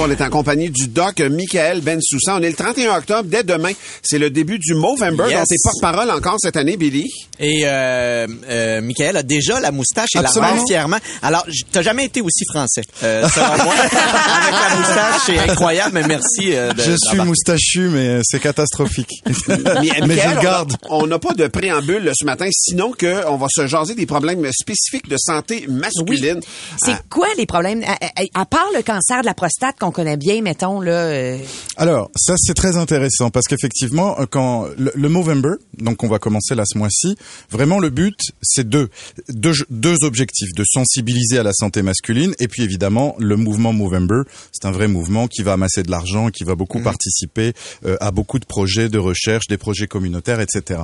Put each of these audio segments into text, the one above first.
On est en compagnie du doc Michael Bensoussa. On est le 31 octobre. Dès demain, c'est le début du Movember Yes. dont t'es porte-parole encore cette année, Billy. Et euh, euh, Michael a déjà la moustache et Absolument. la rend fièrement. Alors, t'as jamais été aussi français, euh, selon moi. Avec la moustache, c'est incroyable, mais merci. euh, de- Je suis moustachu, mais c'est catastrophique. Mais je Michael, le garde. On n'a pas de préambule là, ce matin, sinon que on va se jaser des problèmes spécifiques de santé masculine. C'est Ah, quoi les problèmes? À, à- à part le cancer de la prostate qu'on connaît bien, mettons, là. euh, Alors, ça c'est très intéressant parce qu'effectivement, euh, quand le, le Movember, donc on va commencer là ce mois-ci, vraiment le but c'est deux, deux deux objectifs de sensibiliser à la santé masculine et puis évidemment le mouvement Movember, c'est un vrai mouvement qui va amasser de l'argent, qui va beaucoup participer euh, à beaucoup de projets de recherche, des projets communautaires, etc.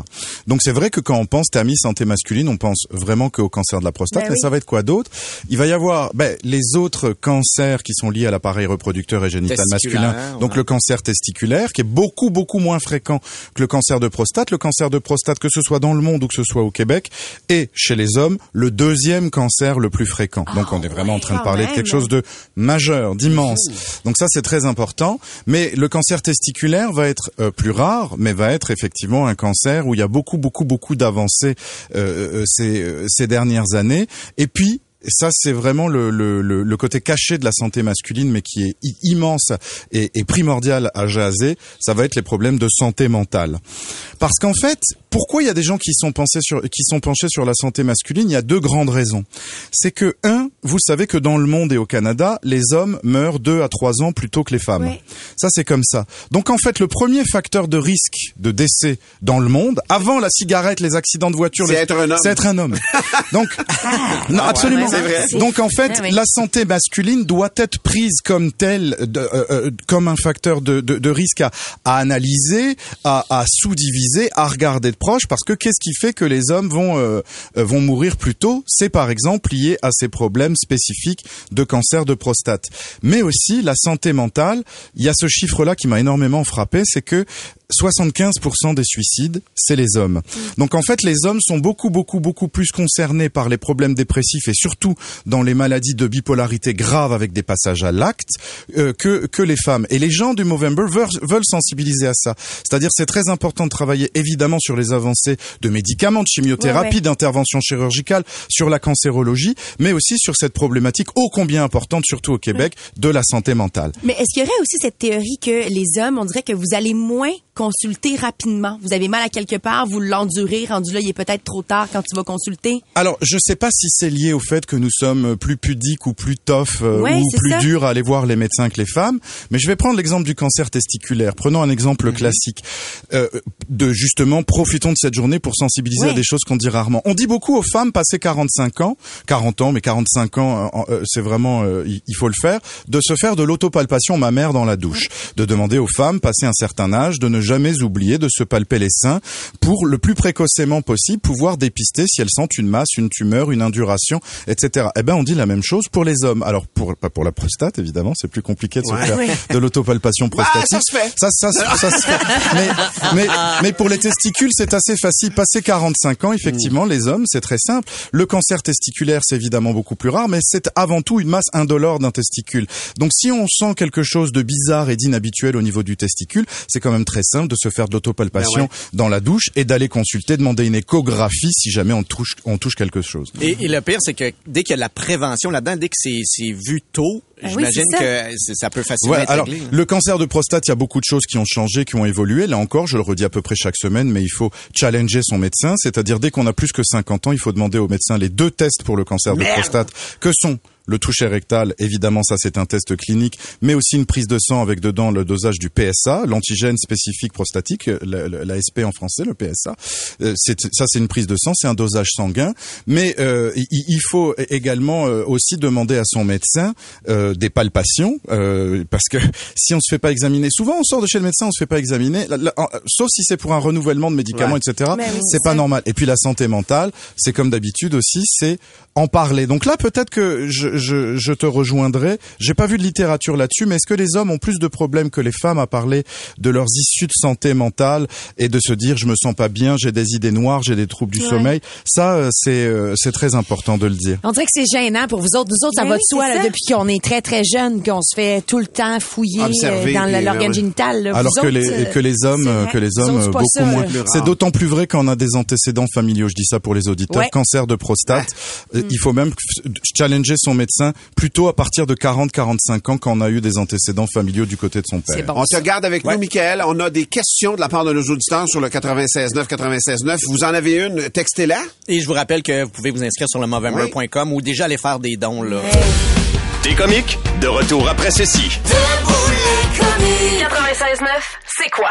Donc c'est vrai que quand on pense TAMI santé masculine, on pense vraiment qu'au cancer de la prostate, Ben mais oui. ça va être quoi d'autre? Il va y avoir ben, les autres cancers qui sont liés à l'appareil reproducteur et génital masculin. Donc le cancer testiculaire qui est beaucoup beaucoup moins fréquent que le cancer de prostate. Le cancer de prostate que ce soit dans le monde ou que ce soit au Québec et chez les hommes le deuxième cancer le plus fréquent. Donc on est vraiment en train de parler de quelque chose de majeur, d'immense. Donc ça c'est très important. Mais le cancer testiculaire va être euh, plus rare, mais va être effectivement un cancer où il y a beaucoup beaucoup beaucoup d'avancées euh, euh, ces, euh, ces dernières années. Et puis ça, c'est vraiment le, le, le, côté caché de la santé masculine, mais qui est immense et, et primordial à jaser. Ça va être les problèmes de santé mentale. Parce qu'en fait, pourquoi il y a des gens qui sont pensés sur, qui sont penchés sur la santé masculine? Il y a deux grandes raisons. C'est que un, vous savez que dans le monde et au Canada, les hommes meurent deux à trois ans plus tôt que les femmes. Ça, c'est comme ça. Donc en fait, le premier facteur de risque de décès dans le monde, avant la cigarette, les accidents de voiture, C'est les- être un homme. c'est être un homme. Donc, non, absolument. ouais, Donc en fait, Ah oui. la santé masculine doit être prise comme telle, de- euh, euh, comme un facteur de, de, de risque à, à analyser, à, à sous-diviser, à regarder de parce que qu'est-ce qui fait que les hommes vont euh, euh, vont mourir plus tôt? C'est par exemple lié à ces problèmes spécifiques de cancer de prostate, mais aussi la santé mentale. Il y a ce chiffre-là qui m'a énormément frappé, c'est que 75% des suicides, c'est les hommes. Donc en fait, les hommes sont beaucoup, beaucoup, beaucoup plus concernés par les problèmes dépressifs et surtout dans les maladies de bipolarité grave avec des passages à l'acte euh, que que les femmes. Et les gens du Movember veulent, veulent sensibiliser à ça. C'est-à-dire, c'est très important de travailler évidemment sur les avancées de médicaments, de chimiothérapie, Ouais, ouais. d'intervention chirurgicale, sur la cancérologie, mais aussi sur cette problématique ô combien importante, surtout au Québec, de la santé mentale. Mais est-ce qu'il y aurait aussi cette théorie que les hommes, on dirait que vous allez moins consulter rapidement? Vous avez mal à quelque part, vous l'endurez, rendu là, il est peut-être trop tard quand tu vas consulter. Alors, je sais pas si c'est lié au fait que nous sommes plus pudiques ou plus tough euh, Ouais, ou plus durs à aller voir les médecins que les femmes, mais je vais prendre l'exemple du cancer testiculaire. Prenons un exemple Mhm. classique euh, de justement profitons de cette journée pour sensibiliser Ouais. à des choses qu'on dit rarement. On dit beaucoup aux femmes passées 45 ans, 40 ans, mais 45 ans, euh, euh, c'est vraiment euh, il il faut le faire, de se faire de l'autopalpation mammaire dans la douche, de demander aux femmes passées un certain âge de ne jamais oublier de se palper les seins pour le plus précocement possible pouvoir dépister si elles sentent une masse, une tumeur, une induration, etc. Eh ben on dit la même chose pour les hommes. Alors pour pas pour la prostate évidemment, c'est plus compliqué de se Ouais. faire Oui. de l'autopalpation prostatique. ça se fait. Ça, ça, ça, ça se fait. Mais, mais, mais pour les testicules, c'est assez facile. Passé 45 ans, effectivement, les hommes, c'est très simple. Le cancer testiculaire, c'est évidemment beaucoup plus rare, mais c'est avant tout une masse indolore d'un testicule. Donc, si on sent quelque chose de bizarre et d'inhabituel au niveau du testicule, c'est quand même très simple de se faire de l'autopalpation Ben ouais. dans la douche et d'aller consulter, demander une échographie si jamais on touche, on touche quelque chose. Et, et le pire, c'est que dès qu'il y a de la prévention là-dedans, dès que c'est c'est vu tôt, oui, j'imagine que c'est- ça peut facilement Ouais, être alors réglé. hein. le cancer de prostate, il y a beaucoup de choses qui ont changé, qui ont évolué. Là encore, je le redis à peu près chaque semaine, mais il faut challenger son médecin. C'est-à-dire dès qu'on a plus que 50 ans, il faut demander au médecin les deux tests pour le cancer de prostate, que sont le toucher rectal, évidemment, ça c'est un test clinique, mais aussi une prise de sang avec dedans le dosage du PSA, l'antigène spécifique prostatique, l'ASP en français, le PSA. Euh, ça c'est une prise de sang, c'est un dosage sanguin, mais euh, il, il faut également euh, aussi demander à son médecin euh, des palpations, euh, parce que si on se fait pas examiner, souvent on sort de chez le médecin, on se fait pas examiner, la- la- en- sauf si c'est pour un renouvellement de médicaments, Ouais. etc. Oui, c'est pas normal. Et puis la santé mentale, c'est comme d'habitude aussi, c'est en parler. Donc là, peut-être que je, je, je te rejoindrai. J'ai pas vu de littérature là-dessus, mais est-ce que les hommes ont plus de problèmes que les femmes à parler de leurs issues de santé mentale et de se dire je me sens pas bien, j'ai des idées noires, j'ai des troubles du Ouais. sommeil? Ça, euh, c'est euh, c'est très important de le dire. On dirait que c'est gênant pour vous autres. Nous autres, ça Ben va de soi là, depuis qu'on est très très jeune, qu'on se fait tout le temps fouiller Observer, euh, dans euh, l'organe ouais. génital. là. Vous Alors que autres, les que les hommes que les Vous hommes beaucoup ça, moins. C'est d'autant plus vrai quand on a des antécédents familiaux. Je dis ça pour les auditeurs. Ouais. Cancer de prostate. Il faut même challenger son médecin plutôt à partir de 40-45 ans quand on a eu des antécédents familiaux du côté de son père. Bon. On ça. garde avec nous, Michael. On a des questions de la part de nos auditeurs sur le 96.9, 96.9. Vous en avez une, textez-la. Et je vous rappelle que vous pouvez vous inscrire sur le Movember.com ou déjà aller faire des dons, là. Des comiques, de retour après ceci. 96.9, c'est quoi?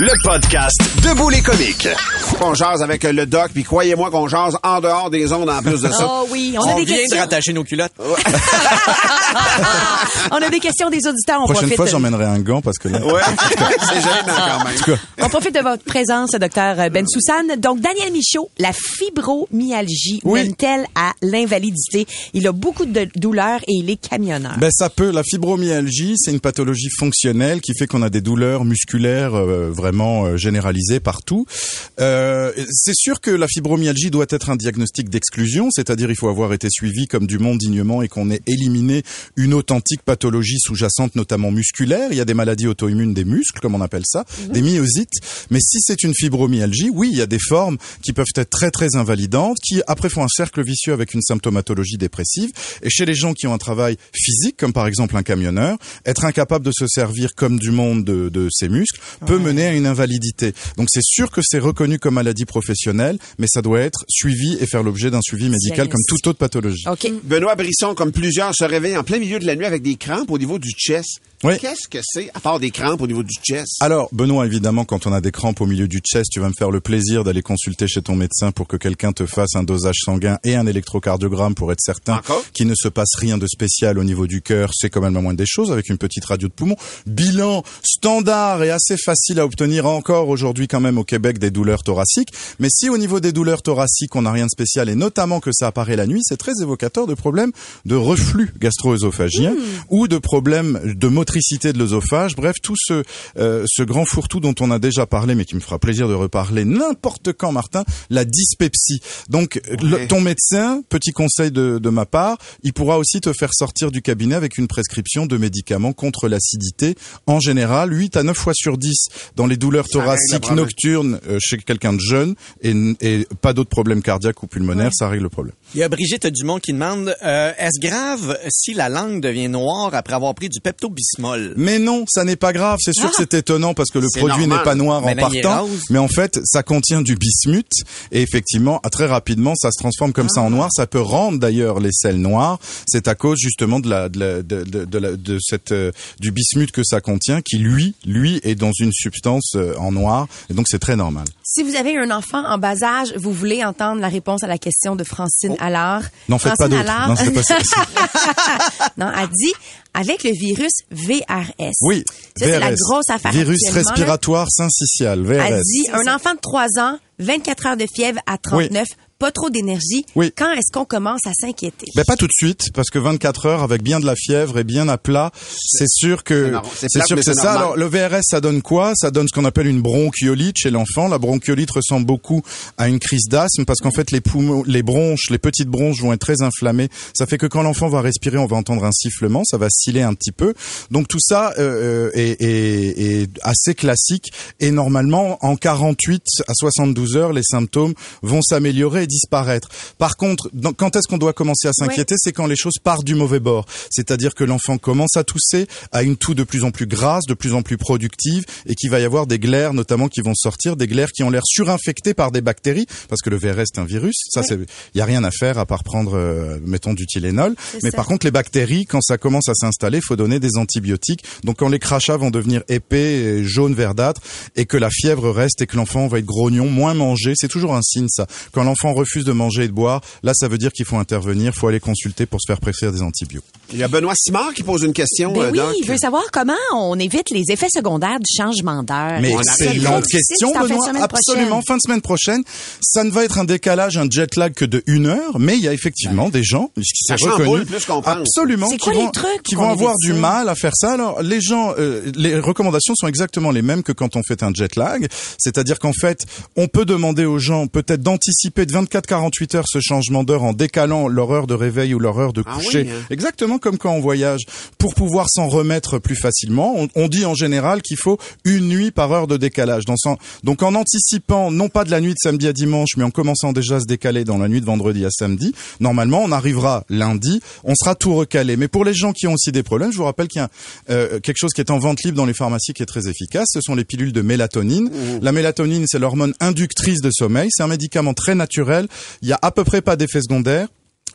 Le podcast Debout les comiques. On jase avec le doc, puis croyez-moi qu'on jase en dehors des ondes en plus de ça. Oh oui, on, On a des vient de questions. rattacher nos culottes. on a des questions des auditeurs. On Prochaine profite. fois, j'emmènerai un gant parce que là. Ouais, c'est gênant quand même. On profite de votre présence, docteur Ben Soussan. Donc, Daniel Michaud, la fibromyalgie Oui. mène-t-elle à l'invalidité? Il a beaucoup de douleurs et il est camionneur. Ben ça peut. La fibromyalgie, c'est une pathologie fonctionnelle qui fait qu'on a des douleurs musculaires euh, vraiment euh, généralisées partout. Euh, c'est sûr que la fibromyalgie doit être un diagnostic d'exclusion, c'est-à-dire il faut avoir été suivi comme du monde dignement et qu'on ait éliminé une authentique pathologie sous-jacente, notamment musculaire. Il y a des maladies auto-immunes des muscles, comme on appelle ça, des myosites. Mais si c'est une fibromyalgie, oui, il y a des formes qui peuvent être très très invalidantes, qui après font un cercle vicieux avec une symptomatologie dépressive. Et chez les gens qui ont un travail physique, comme par exemple un camionneur, être incapable de se servir comme du monde de, de ses muscles peut mener à une invalidité. Donc c'est sûr que c'est reconnu comme maladie professionnelle, mais ça doit être suivi et faire l'objet d'un suivi médical comme toute autre pathologie. OK. Benoît Brisson, comme plusieurs, se réveille en plein milieu de la nuit avec des crampes au niveau du chest. Oui. Qu'est-ce que c'est, à part des crampes au niveau du chest? Alors, Benoît, évidemment, quand on a des crampes au milieu du chest, tu vas me faire le plaisir d'aller consulter chez ton médecin pour que quelqu'un te fasse un dosage sanguin et un électrocardiogramme pour être certain qu'il ne se passe rien de spécial au niveau du cœur. C'est quand même la moindre des choses avec une petite radio de poumon. Bilan standard et assez facile à obtenir encore aujourd'hui quand même au Québec des douleurs thoraciques. Mais si au niveau des douleurs thoraciques, on n'a rien de spécial et notamment que ça apparaît la nuit, c'est très évocateur de problèmes de reflux gastro-œsophagien ou de problèmes de motricité de l'œsophage. Bref, tout ce, euh, ce grand fourre-tout dont on a déjà parlé, mais qui me fera plaisir de reparler n'importe quand, Martin, la dyspepsie. Donc, le- ton médecin, petit conseil de, de ma part, il pourra aussi te faire sortir du cabinet avec une prescription de médicaments contre l'acidité. En général, 8 à 9 fois sur 10 dans les douleurs thoraciques nocturnes euh, chez quelqu'un de jeune et, et pas d'autres problèmes cardiaques ou pulmonaires, ça règle le problème. Il y a Brigitte Dumont qui demande euh, est-ce grave si la langue devient noire après avoir pris du Pepto-Bismol? Mais non, ça n'est pas grave. C'est sûr que c'est étonnant parce que le produit n'est pas noir Mais en partant. Mais en fait, ça contient du bismuth. Et effectivement, très rapidement, ça se transforme comme ça en noir. Ça peut rendre d'ailleurs les selles noires. C'est à cause justement de la, de la- de, de, de la- de cette, euh, du bismuth que ça contient qui lui, lui est dans une substance euh, en noir. Et donc c'est très normal. Si vous avez un enfant en bas âge, vous voulez entendre la réponse à la question de Francine Allard. N'en faites pas Francine d'autres. Allard- Non, c'est pas ça. non, elle dit, avec le virus VRS. Oui. Ça, c'est la VRS. grosse affaire Virus respiratoire syncytial. VRS. Elle dit, un enfant de 3 ans, 24 heures de fièvre à 39, pas trop d'énergie, Oui. quand est-ce qu'on commence à s'inquiéter? Ben pas tout de suite, parce que 24 heures avec bien de la fièvre et bien à plat, c'est sûr que C'est sûr que c'est ça. Alors le VRS, ça donne quoi? Ça donne ce qu'on appelle une bronchiolite chez l'enfant. La bronchiolite ressemble beaucoup à une crise d'asthme parce qu'en fait les poumons, les bronches, les petites bronches vont être très inflammées. Ça fait que quand l'enfant va respirer, on va entendre un sifflement, ça va sciller un petit peu. Donc tout ça euh, euh, est, est- est assez classique et normalement en 48 à 72 heures, les symptômes vont s'améliorer disparaître. Par contre, dans- quand est-ce qu'on doit commencer à s'inquiéter? C'est quand les choses partent du mauvais bord. C'est-à-dire que l'enfant commence à tousser, a une toux de plus en plus grasse, de plus en plus productive, et qu'il va y avoir des glaires notamment qui vont sortir, des glaires qui ont l'air surinfectées par des bactéries, parce que le VRS est un virus. Ça, il y a rien à faire à part prendre, euh, mettons, du Tylenol. Mais ça. par contre, les bactéries, quand ça commence à s'installer, faut donner des antibiotiques. Donc quand les crachats vont devenir épais, jaunes, verdâtres, et que la fièvre reste et que l'enfant va être grognon, moins manger, c'est toujours un signe ça. Quand l'enfant refuse de manger et de boire, là ça veut dire qu'il faut intervenir, faut aller consulter pour se faire prescrire des antibiotiques. Il y a Benoît Simard qui pose une question, Ben euh, oui, Doc. il veut savoir comment on évite les effets secondaires du changement d'heure. Mais question, C'est en fin de Benoît. Absolument, fin de semaine prochaine. Ça ne va être un décalage, un jet lag que de une heure, mais il y a effectivement des gens, qui pense. absolument, qui quoi vont, qui vont avoir du mal à faire ça? Alors, les gens, euh, les recommandations sont exactement les mêmes que quand on fait un jet lag. C'est-à-dire qu'en fait, on peut demander aux gens peut-être d'anticiper de 24-48 heures ce changement d'heure en décalant leur heure de réveil ou leur heure de Ah coucher. oui, hein. Exactement comme quand on voyage, pour pouvoir s'en remettre plus facilement. On, on dit en général qu'il faut une nuit par heure de décalage. Dans son- donc en anticipant, non pas de la nuit de samedi à dimanche, mais en commençant déjà à se décaler dans la nuit de vendredi à samedi, normalement on arrivera lundi, on sera tout recalé. Mais pour les gens qui ont aussi des problèmes, je vous rappelle qu'il y a euh, quelque chose qui est en vente libre dans les pharmacies qui est très efficace, ce sont les pilules de mélatonine. La mélatonine, c'est l'hormone inductrice de sommeil, c'est un médicament très naturel, il y a à peu près pas d'effet secondaire.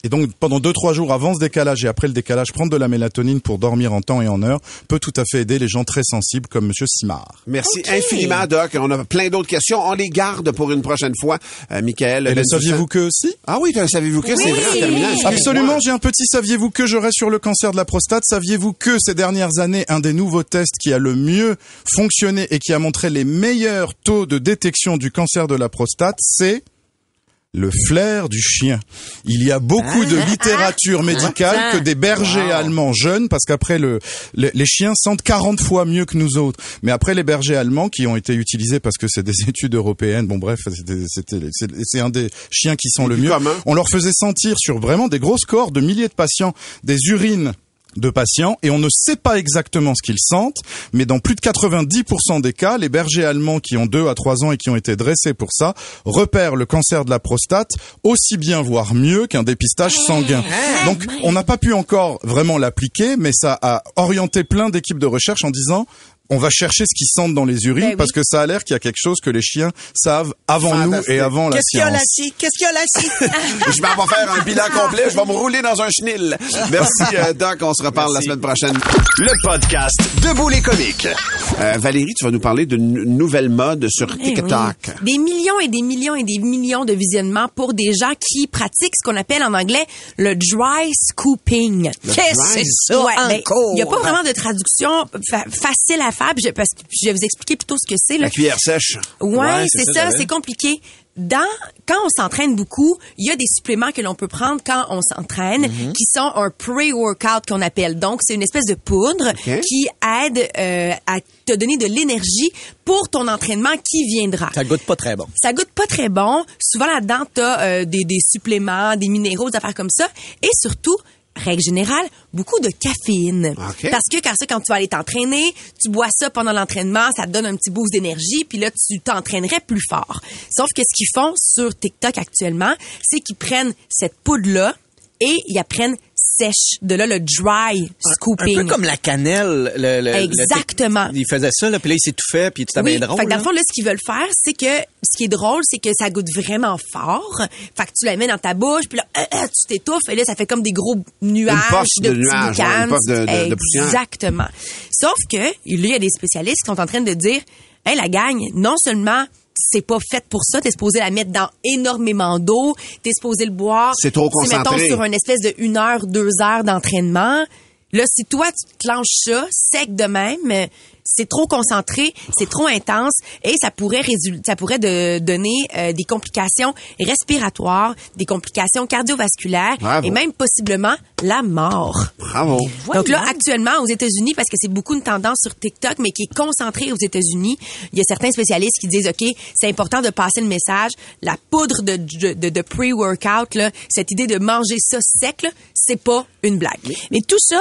Et donc, pendant deux, trois jours avant ce décalage et après le décalage, prendre de la mélatonine pour dormir en temps et en heure peut tout à fait aider les gens très sensibles comme Monsieur Simard. Merci infiniment, Doc. On a plein d'autres questions. On les garde pour une prochaine fois. Euh, Michael. Et le Bensoussan- saviez-vous que aussi Ah oui, t'as- saviez-vous que c'est vrai en terminant? Absolument, j'ai un petit saviez-vous que je reste sur le cancer de la prostate. Saviez-vous que ces dernières années, un des nouveaux tests qui a le mieux fonctionné et qui a montré les meilleurs taux de détection du cancer de la prostate, c'est le flair du chien. Il y a beaucoup de littérature médicale que des bergers allemands jeunes, parce qu'après le, le- les chiens sentent 40 fois mieux que nous autres. Mais après les bergers allemands qui ont été utilisés parce que c'est des études européennes, bon bref, c'est, c'est un des chiens qui sont le mieux. On leur faisait sentir sur vraiment des grosses corps de milliers de patients des urines de patients et on ne sait pas exactement ce qu'ils sentent, mais dans plus de 90% des cas, les bergers allemands qui ont 2 à 3 ans et qui ont été dressés pour ça repèrent le cancer de la prostate aussi bien voire mieux qu'un dépistage sanguin. Donc on n'a pas pu encore vraiment l'appliquer, mais ça a orienté plein d'équipes de recherche en disant on va chercher ce qu'ils sentent dans les urines Ben oui. parce que ça a l'air qu'il y a quelque chose que les chiens savent avant nous et avant la Qu'est-ce qu'il y a science. là-ci? Qu'est-ce qu'il y a là-ci? je vais faire un bilan complet. Je vais me rouler dans un chenil. Merci, euh, Doc. On se reparle la semaine prochaine. Le podcast Debout les comiques. Euh, Valérie, tu vas nous parler d'une nouvelle mode sur Eh oui. TikTok. Des millions et des millions et des millions de visionnements pour des gens qui pratiquent ce qu'on appelle en anglais le dry scooping. Qu'est-ce que c'est ça Ouais, ben? Il n'y a pas vraiment de traduction fa- facile à faire, puis je- parce que je vais vous expliquer plutôt ce que c'est. La cuillère sèche. Ouais, Ouais, c'est ça, c'est compliqué. Dans quand on s'entraîne beaucoup, il y a des suppléments que l'on peut prendre quand on s'entraîne Mhm. qui sont un pre-workout qu'on appelle. Donc c'est une espèce de poudre qui aide euh, à te donner de l'énergie pour ton entraînement qui viendra. Ça goûte pas très bon. Ça goûte pas très bon. Souvent là-dedans, t'as euh, des, des suppléments, des minéraux, des affaires comme ça. Et surtout, règle générale, beaucoup de caféine. Parce que quand ça, quand tu vas aller t'entraîner, tu bois ça pendant l'entraînement, ça te donne un petit boost d'énergie, puis là, tu t'entraînerais plus fort. Sauf que ce qu'ils font sur TikTok actuellement, c'est qu'ils prennent cette poudre-là et ils la prennent sèche. De là, le dry Un scooping. peu comme la cannelle. Le, le- le- Exactement. il faisait ça, là, puis là, il s'étouffait, puis c'était Oui, bien drôle. fait que dans le fond, là, ce qu'ils veulent faire, c'est que ce qui est drôle, c'est que ça goûte vraiment fort. Fait que tu la mets dans ta bouche, puis là, euh, euh, tu t'étouffes, et là, ça fait comme des gros nuages de, de petits nuages, ouais, une de- de- de poussière. Exactement. Sauf que, là, il y a des spécialistes qui sont en train de dire, hey, la gagne, non seulement c'est pas fait pour ça, t'es supposé la mettre dans énormément d'eau, t'es supposé le boire. C'est trop Si, mettons, concentré. sur une espèce de une heure, deux heures d'entraînement. Là, si toi, tu te clenches ça, sec de même, c'est trop concentré, c'est trop intense et ça pourrait résul- ça pourrait de- donner euh, des complications respiratoires, des complications cardiovasculaires Bravo. et même possiblement la mort. Bravo. Donc là, actuellement, aux États-Unis, parce que c'est beaucoup une tendance sur TikTok, mais qui est concentrée aux États-Unis, il y a certains spécialistes qui disent, OK, c'est important de passer le message. La poudre de, de, de, de pre-workout, là, cette idée de manger ça sec, là, c'est pas une blague. Mais tout ça,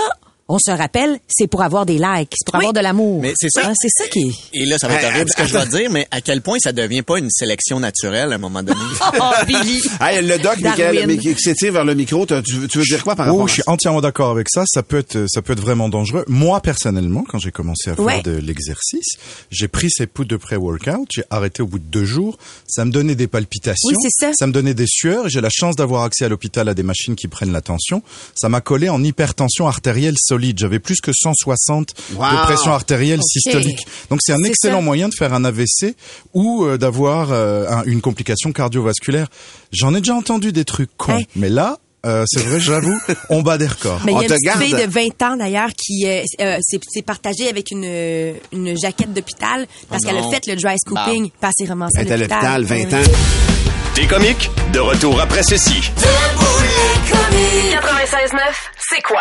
on se rappelle, c'est pour avoir des likes, c'est pour avoir de l'amour. Mais c'est ça. Ah, c'est ça qui est. Et là, ça va être horrible ce que je vais dire, mais à quel point ça devient pas une sélection naturelle à un moment donné? Oh, Billy. Hey, le doc, Michael, qui s'étire vers le micro, tu, veux- tu veux dire quoi par rapport Oh, à je suis ça? entièrement d'accord avec ça. Ça peut être, ça peut être vraiment dangereux. Moi, personnellement, quand j'ai commencé à faire Ouais. de l'exercice, j'ai pris ces poudres de pré-workout. J'ai arrêté au bout de deux jours. Ça me donnait des palpitations. Oui, c'est ça. me donnait des sueurs. J'ai la chance d'avoir accès à l'hôpital à des machines qui prennent la tension. Ça m'a collé en hypertension artérielle solide. J'avais plus que 160 Wow. de pression artérielle systolique. Donc c'est un excellent ça. moyen de faire un AVC ou euh, d'avoir euh, un- une complication cardiovasculaire. J'en ai déjà entendu des trucs cons, mais là, euh, c'est vrai, j'avoue, on bat des records. Mais il y On a une te petite garde. fille de 20 ans d'ailleurs qui euh, euh, s'est partagée avec une, une jaquette d'hôpital parce Oh qu'elle a fait le dry scooping, pas assez Elle est à l'hôpital, 20 ans. Des comiques, de retour après ceci. 96.9, c'est quoi?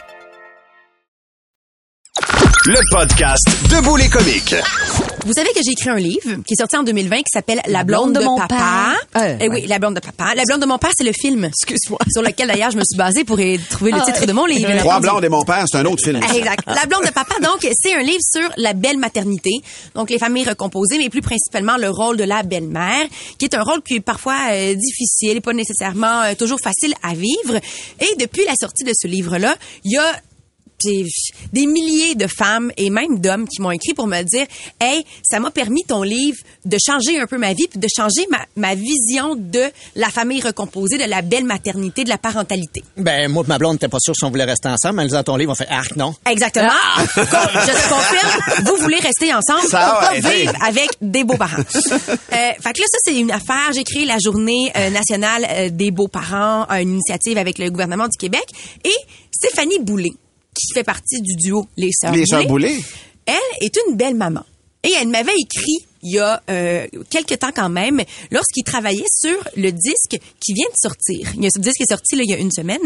Le podcast Debout les comiques. Vous savez que j'ai écrit un livre qui est sorti en 2020 qui s'appelle La blonde, de, mon papa. Euh, Eh oui, La blonde de papa. La blonde de mon père, c'est le film. Excuse-moi. Sur lequel d'ailleurs je me suis basée pour y trouver le Ah, titre de mon livre. Trois blondes et mon père, c'est un autre film. Ah, Exact. La blonde de papa, donc, c'est un livre sur la belle maternité. Donc, les familles recomposées, mais plus principalement le rôle de la belle-mère, qui est un rôle qui est parfois euh, difficile et pas nécessairement euh, toujours facile à vivre. Et depuis la sortie de ce livre-là, il y a j'ai des milliers de femmes et même d'hommes qui m'ont écrit pour me dire hey ça m'a permis ton livre de changer un peu ma vie puis de changer ma, ma vision de la famille recomposée de la belle maternité de la parentalité Ben, moi et ma blonde n'était pas sûr si on voulait rester ensemble, mais elle lisant ton livre, on fait arc, non. Exactement. Con- Je te confirme, vous voulez rester ensemble Ça pour vivre avec des beaux-parents. Euh, fait que là, ça, c'est une affaire. J'ai créé la journée euh, nationale euh, des beaux-parents, une initiative avec le gouvernement du Québec. Et Stéphanie Boulay, qui fait partie du duo Les Sœurs Les Sœurs Boulay. elle est une belle maman. Et elle m'avait écrit il y a euh, quelques temps quand même, lorsqu'il travaillait sur le disque qui vient de sortir. Il y a ce disque qui est sorti là, il y a une semaine.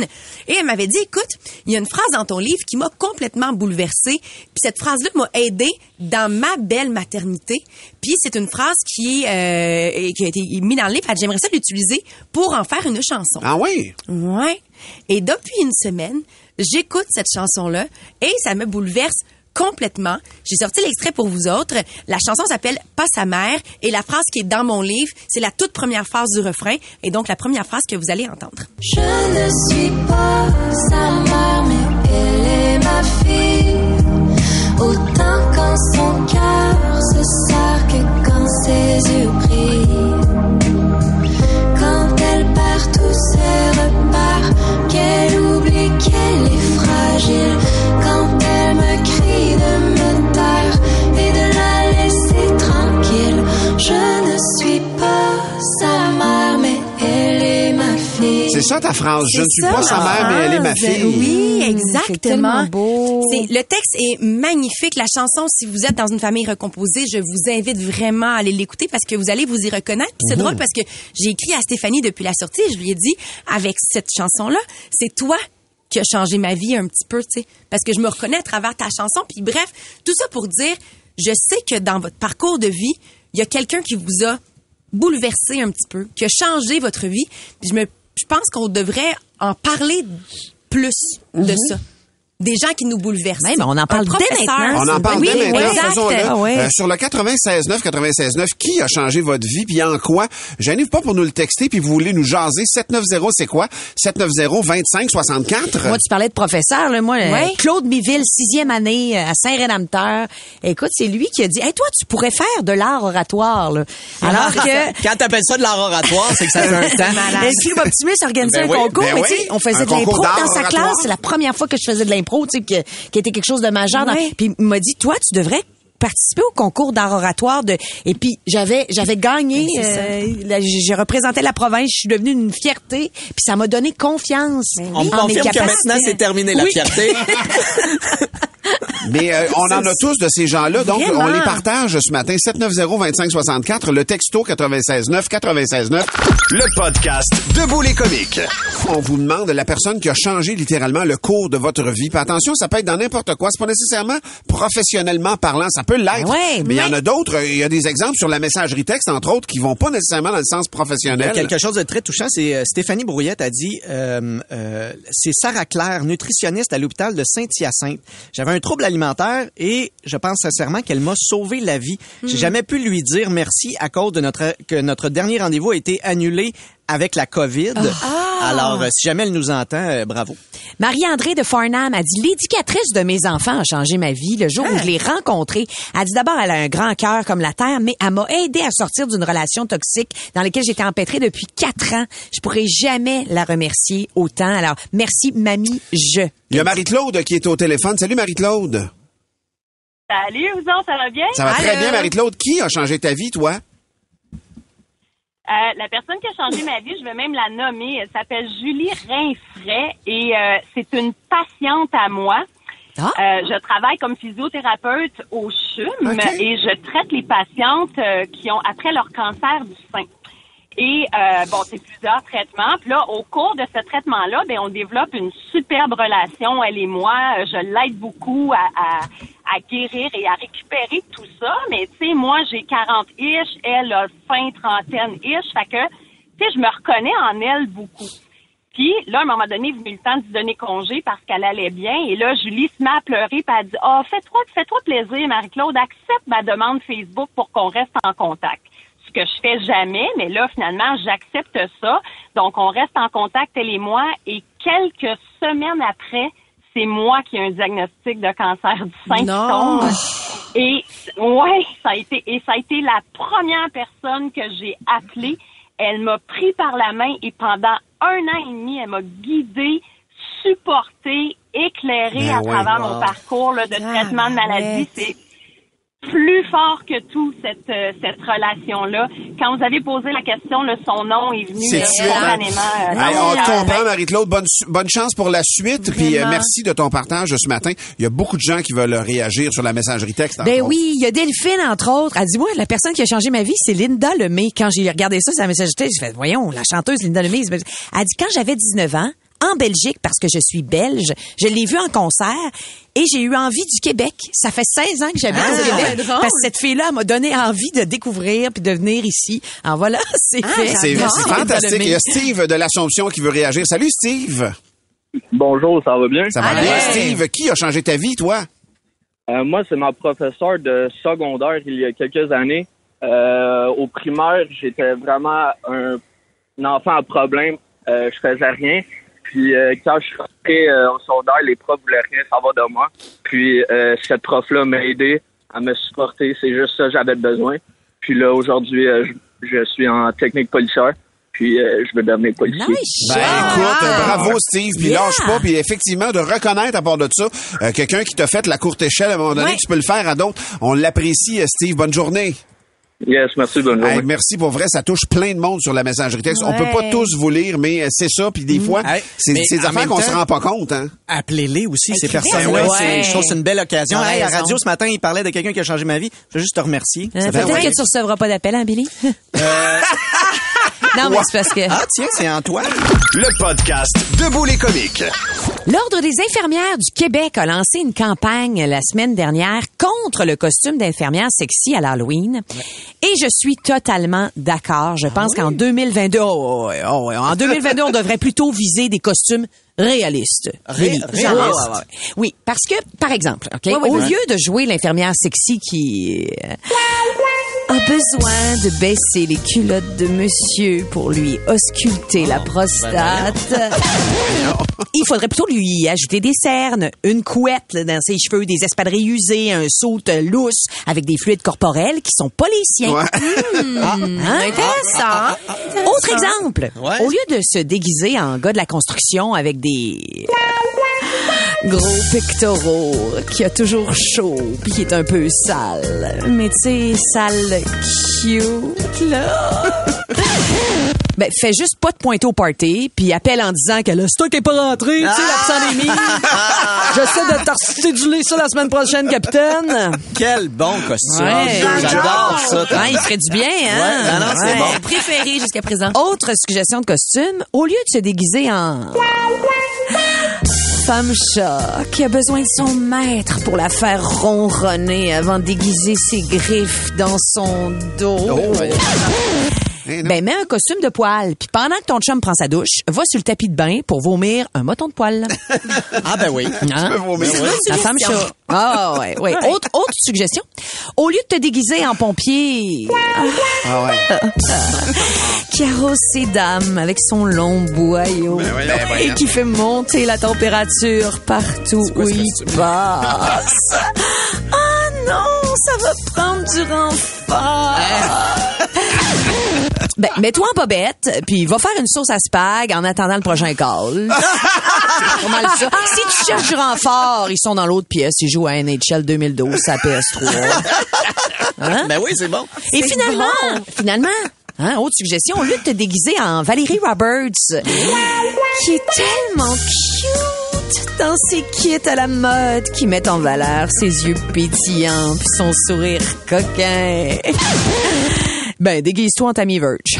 Et elle m'avait dit, écoute, il y a une phrase dans ton livre qui m'a complètement bouleversée. Puis cette phrase-là m'a aidée dans ma belle maternité. Puis c'est une phrase qui, euh, qui a été mise dans le livre. J'aimerais ça l'utiliser pour en faire une chanson. Ah oui? Ouais. Et depuis une semaine, j'écoute cette chanson-là et ça me bouleverse complètement. J'ai sorti l'extrait pour vous autres. La chanson s'appelle Pas sa mère et la phrase qui est dans mon livre, c'est la toute première phrase du refrain et donc la première phrase que vous allez entendre. Je ne suis pas sa mère, mais elle est ma fille. Autant quand son cœur se serre que quand ses yeux brillent. Quand elle perd tous ses repères, qu'elle oublie qu'elle est fragile. C'est ça ta phrase. Je ne suis pas sa mère, mais elle est ma fille. Oui, C'est exactement. tellement beau. C'est le texte est magnifique. La chanson, si vous êtes dans une famille recomposée, je vous invite vraiment à aller l'écouter parce que vous allez vous y reconnaître. C'est drôle parce que j'ai écrit à Stéphanie depuis la sortie. et Je lui ai dit, avec cette chanson-là, c'est toi qui a changé ma vie un petit peu, tu sais, parce que je me reconnais à travers ta chanson. Puis bref, tout ça pour dire, je sais que dans votre parcours de vie, il y a quelqu'un qui vous a bouleversé un petit peu, qui a changé votre vie. Puis je me, je pense qu'on devrait en parler plus de ça. Des gens qui nous bouleversent. Mais on en parle dès maintenant. On en parle Oui, dès maintenant, exact. faisons-le. Ah ouais. Euh, sur le 96.9, 96.9, qui a changé votre vie, puis en quoi? Gênez-vous pas pour nous le texter, puis vous voulez nous jaser. 790, c'est quoi? 790-2564? Moi, tu parlais de professeur, là. Moi, euh, Ouais. Claude Miville, sixième année euh, à Saint-Rédempteur. Écoute, c'est lui qui a dit, hey, toi, tu pourrais faire de l'art oratoire, là. Alors que... Quand t'appelles ça de l'art oratoire, c'est que ça fait un temps. Et puis, Optimus organisait Ben un oui, concours, ben mais oui. tu sais, on faisait Un de l'impro dans sa oratoire. classe. C'est la première fois que je faisais de l'impro, tu sais, que- qui était quelque chose de majeur. dans- Ouais. Puis il m'a dit, toi, tu devrais participer au concours d'art oratoire de et puis j'avais j'avais gagné euh, la- j'ai j'ai représenté la province je suis devenue une fierté puis ça m'a donné confiance Ben On me confirme que maintenant, c'est terminé la Oui. fierté. Mais euh, on en a tous de ces gens-là, donc Vraiment. on les partage ce matin. 790-2564, le texto 96.9, 96.9. Le podcast Debout les comiques. On vous demande la personne qui a changé littéralement le cours de votre vie. Puis attention, ça peut être dans n'importe quoi. C'est pas nécessairement professionnellement parlant. Ça peut l'être. Ben ouais, mais il y en a d'autres. Il y a des exemples sur la messagerie texte, entre autres, qui vont pas nécessairement dans le sens Il y a professionnel. quelque chose de très touchant, c'est euh, Stéphanie Brouillette a dit, euh, euh, c'est Sarah Claire, nutritionniste à l'hôpital de Saint-Hyacinthe. J'avais un trouble alimentaire et je pense sincèrement qu'elle m'a sauvé la vie. J'ai jamais pu lui dire merci à cause de notre que notre dernier rendez-vous a été annulé avec la COVID. Alors, euh, si jamais elle nous entend, euh, bravo. Marie-André de Farnham a dit l'éducatrice de mes enfants a changé ma vie le jour où je l'ai rencontrée. Elle dit d'abord elle a un grand cœur comme la terre, mais elle m'a aidé à sortir d'une relation toxique dans laquelle j'étais empêtrée depuis quatre ans. Je pourrais jamais la remercier autant. Alors merci mamie, je. Il y a Marie-Claude qui est au téléphone. Salut Marie-Claude. Salut, vous autres, ça va bien? Ça va très bien, Marie-Claude. Qui a changé ta vie, toi? Euh, la personne qui a changé ma vie, je vais même la nommer. Elle s'appelle Julie Rinfray et euh, c'est une patiente à moi. Ah. Euh, je travaille comme physiothérapeute au CHUM et je traite les patientes euh, qui ont après leur cancer du sein. Et euh, bon, c'est plusieurs traitements. Puis là, au cours de ce traitement-là, ben on développe une superbe relation, elle et moi. Euh, Je l'aide beaucoup à, à, à guérir et à récupérer tout ça. Mais tu sais, moi, j'ai 40 ish, elle a fin trentaine ish. Fait que, tu sais, je me reconnais en elle beaucoup. Puis là, à un moment donné, il venu le temps de lui donner congé parce qu'elle allait bien. Et là, Julie se met à pleurer puis elle dit Ah, fais-toi, fais-toi plaisir, Marie-Claude, accepte ma demande Facebook pour qu'on reste en contact. Ce que je fais jamais, mais là, finalement, j'accepte ça. Donc, on reste en contact, elle et moi, et quelques semaines après, c'est moi qui ai un diagnostic de cancer du sein qui tombe. Et ouais, ça a été et ça a été la première personne que j'ai appelée. Elle m'a pris par la main et pendant un an et demi, elle m'a guidée, supportée, éclairée Ben à ouais. travers Wow. mon parcours là, de Ah, traitement de maladie. C'est plus fort que tout cette euh, cette relation là. Quand vous avez posé la question, là, son nom est venu C'est euh, spontanément. euh, Hey, on le te comprend, Marie-Claude. Bonne, bonne chance pour la suite. Puis euh, merci de ton partage ce matin. Il y a beaucoup de gens qui veulent réagir sur la messagerie texte. Ben autres. oui, il y a Delphine, entre autres. Elle dit, moi, la personne qui a changé ma vie, c'est Linda Lemay. Quand j'ai regardé ça, ça message texte, j'ai fait, voyons, la chanteuse Linda Lemay. Elle dit, quand j'avais 19 ans, en Belgique, parce que je suis belge, je l'ai vue en concert et j'ai eu envie du Québec. Ça fait 16 ans que j'habite Ah, au c'est Québec. drôle. Parce que cette fille-là m'a donné envie de découvrir puis de venir ici. Alors voilà, c'est Ah, fait. C'est c'est fantastique. Il y a Steve de l'Assomption qui veut réagir. Salut, Steve. Bonjour, ça va bien? Ça va bien, Steve? Qui a changé ta vie, toi? Euh, moi, c'est ma professeure de secondaire il y a quelques années. Euh, au primaire, j'étais vraiment un, un enfant à problème. Euh, je faisais rien. Puis euh, quand je suis rentré euh, au secondaire, les profs voulaient rien savoir de moi. Puis euh, cette prof-là m'a aidé à me supporter. C'est juste ça que j'avais besoin. Puis là, aujourd'hui, euh, je, je suis en technique policière. Puis euh, je veux devenir policier. Nice. Ben écoute, wow. bravo Steve, puis Yeah. lâche pas, puis effectivement de reconnaître à part de ça euh, quelqu'un qui t'a fait la courte échelle à un moment donné, Ouais. tu peux le faire à d'autres. On l'apprécie, euh, Steve. Bonne journée. Yes, merci, bonne journée. Hey, merci pour vrai, ça touche plein de monde sur la messagerie texte. On Ouais. peut pas tous vous lire, mais euh, c'est ça. Puis des fois, Hey, c'est des affaires qu'on se rend pas compte. Hein? Appelez-les aussi, ces Écrivez, personnes-là. ouais. C'est- Je trouve que c'est une belle occasion. À raison. radio, ce matin, il parlait de quelqu'un qui a changé ma vie. Je veux juste te remercier. Euh, Peut-être que tu recevras pas d'appel, hein, Billy? Non, mais c'est parce que... Ah, tiens, c'est Antoine. Le podcast Debout les comiques. L'Ordre des infirmières du Québec a lancé une campagne la semaine dernière contre le costume d'infirmière sexy à l'Halloween. Et je suis totalement d'accord. Je pense qu'en 2022, oh, ouais, oh, ouais, en 2022, on devrait plutôt viser des costumes réalistes. Ré- Oui, réalistes. genre, ouais, ouais, ouais. Oui, parce que, par exemple, OK, Ouais, ouais, au ouais. lieu de jouer l'infirmière sexy qui euh, a besoin de baisser les culottes de monsieur pour lui ausculter la prostate, il faudrait plutôt lui ajouter des cernes, une couette là, dans ses cheveux, des espadrilles usées, un saut lousse avec des fluides corporels qui sont pas les siens. Hmm, hein? Intéressant. Autre exemple, Ouais. au lieu de se déguiser en gars de la construction avec des gros pectoraux, qui a toujours chaud, puis qui est un peu sale, mais tu sais, sale cute, là. Ben, fais juste pas de pointer au party, puis appelle en disant que le stock est pas rentré, tu sais, pandémie. J'essaie de t'articuler ça la semaine prochaine, capitaine. Quel bon costume. Ouais. J'adore ça. Ouais, il ferait du bien, hein? Ouais, non, non, c'est Ouais. bon. Préféré jusqu'à présent. Autre suggestion de costume, au lieu de se déguiser en femme chat qui a besoin de son maître pour la faire ronronner avant de déguiser ses griffes dans son dos. Ben, mets un costume de poil, puis pendant que ton chum prend sa douche, va sur le tapis de bain pour vomir un moton de poil. Ah, ben oui. Hein? peux vomir. Ben oui. La femme chat. Ah, ouais, ouais. Autre, autre suggestion. Au lieu de te déguiser en pompier, Ah ouais. qui arrose ses dames avec son long boyau Ben voyons, et qui fait monter la température partout où il passe. Non, ça va prendre du renfort. Ben, mets-toi en bobette, puis va faire une sauce à spag en attendant le prochain call. Ça. Si tu cherches du renfort, ils sont dans l'autre pièce. Ils jouent à NHL 2012, à PS3. Hein? Ben oui, c'est bon. Et finalement, finalement, hein, autre suggestion, au lieu de te déguiser en Valérie Roberts, qui est tellement cute dans ses kits à la mode qui mettent en valeur ses yeux pétillants puis son sourire coquin. Ben, déguise-toi en Tammy Verge.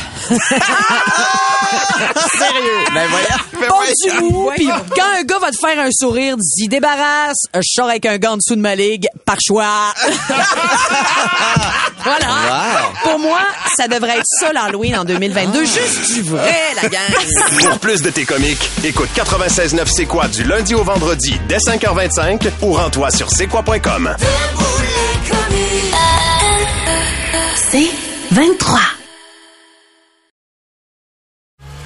Sérieux. Ben voyons. Pas du mou, puis quand un gars va te faire un sourire, dis débarrasse, je sors avec un gant en dessous de ma ligue, par choix. voilà. Wow. Pour moi, ça devrait être ça l'Halloween en 2022. Juste du vrai, la gang. Pour plus de tes comiques, écoute 96.9 C'est quoi du lundi au vendredi dès 5h25 ou rends-toi sur c'est quoi.com. C'est 23.